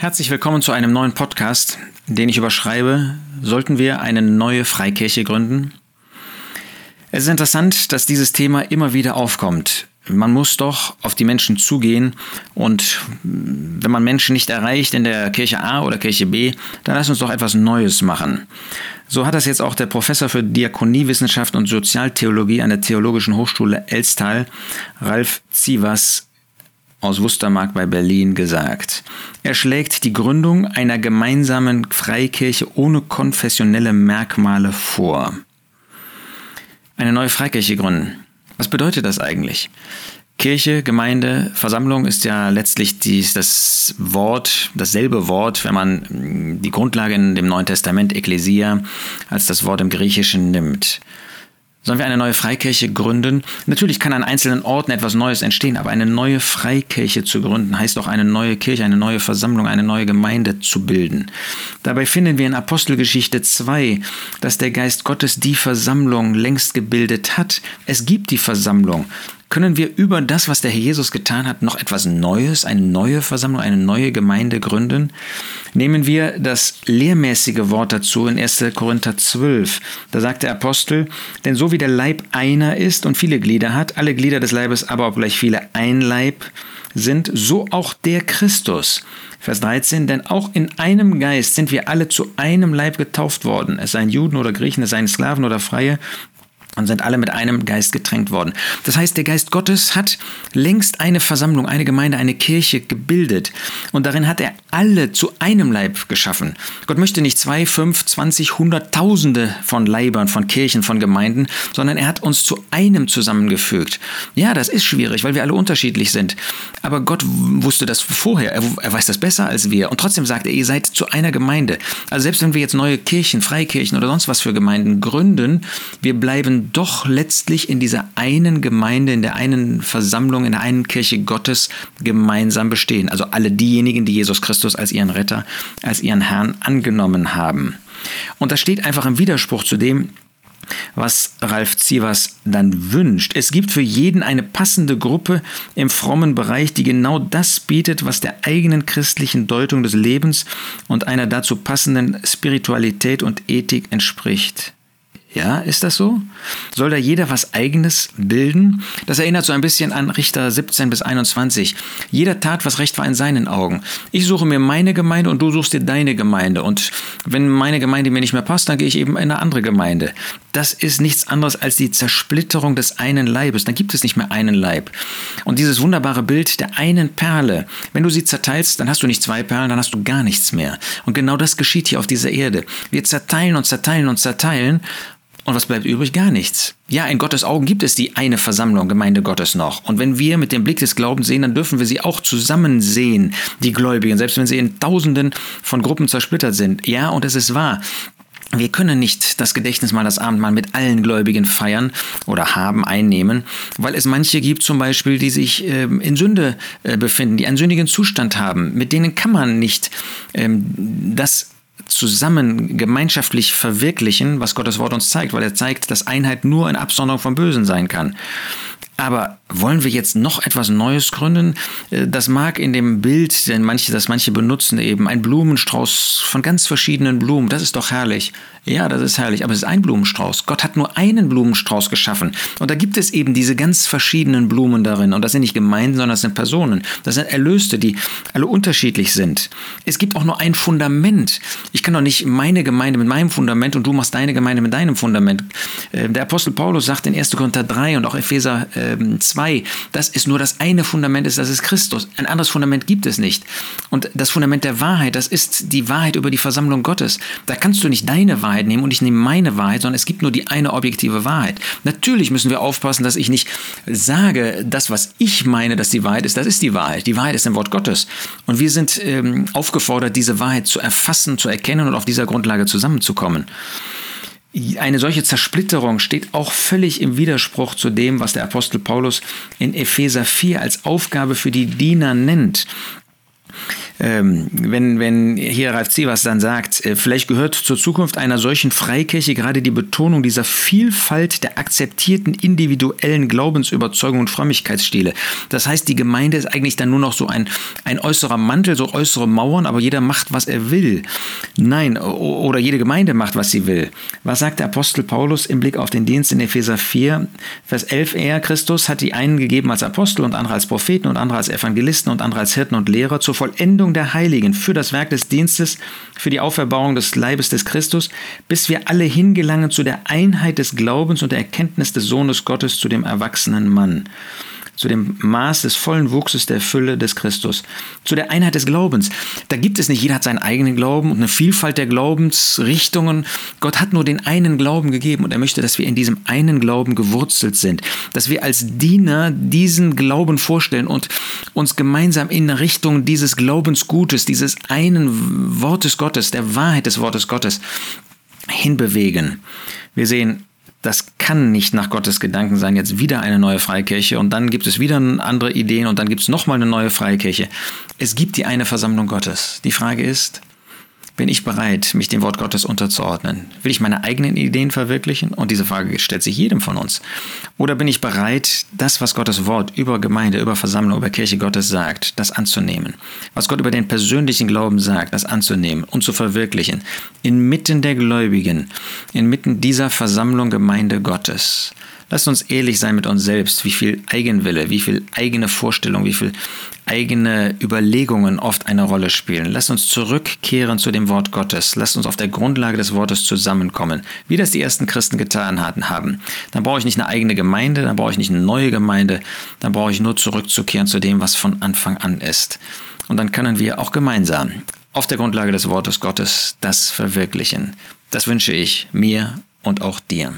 Herzlich willkommen zu einem neuen Podcast, den ich überschreibe, sollten wir eine neue Freikirche gründen? Es ist interessant, dass dieses Thema immer wieder aufkommt. Man muss doch auf die Menschen zugehen und wenn man Menschen nicht erreicht in der Kirche A oder Kirche B, dann lass uns doch etwas Neues machen. So hat das jetzt auch der Professor für Diakoniewissenschaft und Sozialtheologie an der Theologischen Hochschule Elstal, Ralf Zivas, aus Wustermark bei Berlin gesagt. Er schlägt die Gründung einer gemeinsamen Freikirche ohne konfessionelle Merkmale vor. Eine neue Freikirche gründen. Was bedeutet das eigentlich? Kirche, Gemeinde, Versammlung ist ja letztlich dies, das Wort, dasselbe Wort, wenn man die Grundlage in dem Neuen Testament Ekklesia als das Wort im Griechischen nimmt. Sollen wir eine neue Freikirche gründen? Natürlich kann an einzelnen Orten etwas Neues entstehen, aber eine neue Freikirche zu gründen heißt auch eine neue Kirche, eine neue Versammlung, eine neue Gemeinde zu bilden. Dabei finden wir in Apostelgeschichte 2, dass der Geist Gottes die Versammlung längst gebildet hat. Es gibt die Versammlung können wir über das, was der Herr Jesus getan hat, noch etwas Neues, eine neue Versammlung, eine neue Gemeinde gründen? Nehmen wir das lehrmäßige Wort dazu in 1. Korinther 12. Da sagt der Apostel, denn so wie der Leib einer ist und viele Glieder hat, alle Glieder des Leibes aber obgleich viele ein Leib sind, so auch der Christus. Vers 13, denn auch in einem Geist sind wir alle zu einem Leib getauft worden, es seien Juden oder Griechen, es seien Sklaven oder Freie, und sind alle mit einem Geist getränkt worden. Das heißt, der Geist Gottes hat längst eine Versammlung, eine Gemeinde, eine Kirche gebildet. Und darin hat er alle zu einem Leib geschaffen. Gott möchte nicht zwei, fünf, zwanzig, hunderttausende von Leibern, von Kirchen, von Gemeinden, sondern er hat uns zu einem zusammengefügt. Ja, das ist schwierig, weil wir alle unterschiedlich sind. Aber Gott wusste das vorher. Er, er weiß das besser als wir. Und trotzdem sagt er, ihr seid zu einer Gemeinde. Also selbst wenn wir jetzt neue Kirchen, Freikirchen oder sonst was für Gemeinden gründen, wir bleiben doch letztlich in dieser einen Gemeinde, in der einen Versammlung, in der einen Kirche Gottes gemeinsam bestehen. Also alle diejenigen, die Jesus Christus als ihren Retter, als ihren Herrn angenommen haben. Und das steht einfach im Widerspruch zu dem, was Ralf Zievers dann wünscht. Es gibt für jeden eine passende Gruppe im frommen Bereich, die genau das bietet, was der eigenen christlichen Deutung des Lebens und einer dazu passenden Spiritualität und Ethik entspricht. Ja, ist das so? Soll da jeder was Eigenes bilden? Das erinnert so ein bisschen an Richter 17 bis 21. Jeder tat, was recht war in seinen Augen. Ich suche mir meine Gemeinde und du suchst dir deine Gemeinde. Und wenn meine Gemeinde mir nicht mehr passt, dann gehe ich eben in eine andere Gemeinde. Das ist nichts anderes als die Zersplitterung des einen Leibes. Dann gibt es nicht mehr einen Leib. Und dieses wunderbare Bild der einen Perle, wenn du sie zerteilst, dann hast du nicht zwei Perlen, dann hast du gar nichts mehr. Und genau das geschieht hier auf dieser Erde. Wir zerteilen und zerteilen und zerteilen und was bleibt übrig? Gar nichts. Ja, in Gottes Augen gibt es die eine Versammlung, Gemeinde Gottes noch. Und wenn wir mit dem Blick des Glaubens sehen, dann dürfen wir sie auch zusammen sehen, die Gläubigen, selbst wenn sie in Tausenden von Gruppen zersplittert sind. Ja, und es ist wahr. Wir können nicht das Gedächtnis mal das Abendmahl mit allen Gläubigen feiern oder haben, einnehmen, weil es manche gibt zum Beispiel, die sich ähm, in Sünde äh, befinden, die einen sündigen Zustand haben. Mit denen kann man nicht ähm, das zusammen gemeinschaftlich verwirklichen, was Gottes Wort uns zeigt, weil er zeigt, dass Einheit nur in Absonderung vom Bösen sein kann. Aber wollen wir jetzt noch etwas Neues gründen? Äh, das mag in dem Bild, denn manche, das manche benutzen, eben ein Blumenstrauß von ganz verschiedenen Blumen. Das ist doch herrlich. Ja, das ist herrlich, aber es ist ein Blumenstrauß. Gott hat nur einen Blumenstrauß geschaffen. Und da gibt es eben diese ganz verschiedenen Blumen darin. Und das sind nicht Gemeinden, sondern das sind Personen. Das sind Erlöste, die alle unterschiedlich sind. Es gibt auch nur ein Fundament. Ich kann doch nicht meine Gemeinde mit meinem Fundament und du machst deine Gemeinde mit deinem Fundament. Äh, der Apostel Paulus sagt in 1. Korinther 3 und auch Epheser 2, ähm, das ist nur das eine Fundament ist, das ist Christus. Ein anderes Fundament gibt es nicht. Und das Fundament der Wahrheit, das ist die Wahrheit über die Versammlung Gottes. Da kannst du nicht deine Wahrheit nehmen und ich nehme meine Wahrheit, sondern es gibt nur die eine objektive Wahrheit. Natürlich müssen wir aufpassen, dass ich nicht sage, das, was ich meine, dass die Wahrheit ist, das ist die Wahrheit. Die Wahrheit ist im Wort Gottes. Und wir sind ähm, aufgefordert, diese Wahrheit zu erfassen, zu erkennen und auf dieser Grundlage zusammenzukommen eine solche Zersplitterung steht auch völlig im Widerspruch zu dem, was der Apostel Paulus in Epheser 4 als Aufgabe für die Diener nennt. Ähm, wenn, wenn hier Ralf Zievers dann sagt, äh, vielleicht gehört zur Zukunft einer solchen Freikirche gerade die Betonung dieser Vielfalt der akzeptierten individuellen Glaubensüberzeugungen und Frömmigkeitsstile. Das heißt, die Gemeinde ist eigentlich dann nur noch so ein, ein äußerer Mantel, so äußere Mauern, aber jeder macht, was er will. Nein, oder jede Gemeinde macht, was sie will. Was sagt der Apostel Paulus im Blick auf den Dienst in Epheser 4, Vers 11? Er, Christus, hat die einen gegeben als Apostel und andere als Propheten und andere als Evangelisten und andere als Hirten und Lehrer zur Vollendung der Heiligen, für das Werk des Dienstes, für die Auferbauung des Leibes des Christus, bis wir alle hingelangen zu der Einheit des Glaubens und der Erkenntnis des Sohnes Gottes, zu dem erwachsenen Mann zu dem Maß des vollen Wuchses der Fülle des Christus, zu der Einheit des Glaubens. Da gibt es nicht, jeder hat seinen eigenen Glauben und eine Vielfalt der Glaubensrichtungen. Gott hat nur den einen Glauben gegeben und er möchte, dass wir in diesem einen Glauben gewurzelt sind, dass wir als Diener diesen Glauben vorstellen und uns gemeinsam in Richtung dieses Glaubensgutes, dieses einen Wortes Gottes, der Wahrheit des Wortes Gottes hinbewegen. Wir sehen das kann nicht nach Gottes Gedanken sein, jetzt wieder eine neue Freikirche und dann gibt es wieder andere Ideen und dann gibt es nochmal eine neue Freikirche. Es gibt die eine Versammlung Gottes. Die Frage ist, bin ich bereit, mich dem Wort Gottes unterzuordnen? Will ich meine eigenen Ideen verwirklichen? Und diese Frage stellt sich jedem von uns. Oder bin ich bereit, das, was Gottes Wort über Gemeinde, über Versammlung, über Kirche Gottes sagt, das anzunehmen? Was Gott über den persönlichen Glauben sagt, das anzunehmen und zu verwirklichen? Inmitten der Gläubigen, inmitten dieser Versammlung Gemeinde Gottes. Lasst uns ehrlich sein mit uns selbst, wie viel Eigenwille, wie viel eigene Vorstellung, wie viel eigene Überlegungen oft eine Rolle spielen. Lasst uns zurückkehren zu dem Wort Gottes. Lasst uns auf der Grundlage des Wortes zusammenkommen, wie das die ersten Christen getan hatten haben. Dann brauche ich nicht eine eigene Gemeinde, dann brauche ich nicht eine neue Gemeinde, dann brauche ich nur zurückzukehren zu dem, was von Anfang an ist. Und dann können wir auch gemeinsam auf der Grundlage des Wortes Gottes das verwirklichen. Das wünsche ich mir und auch dir.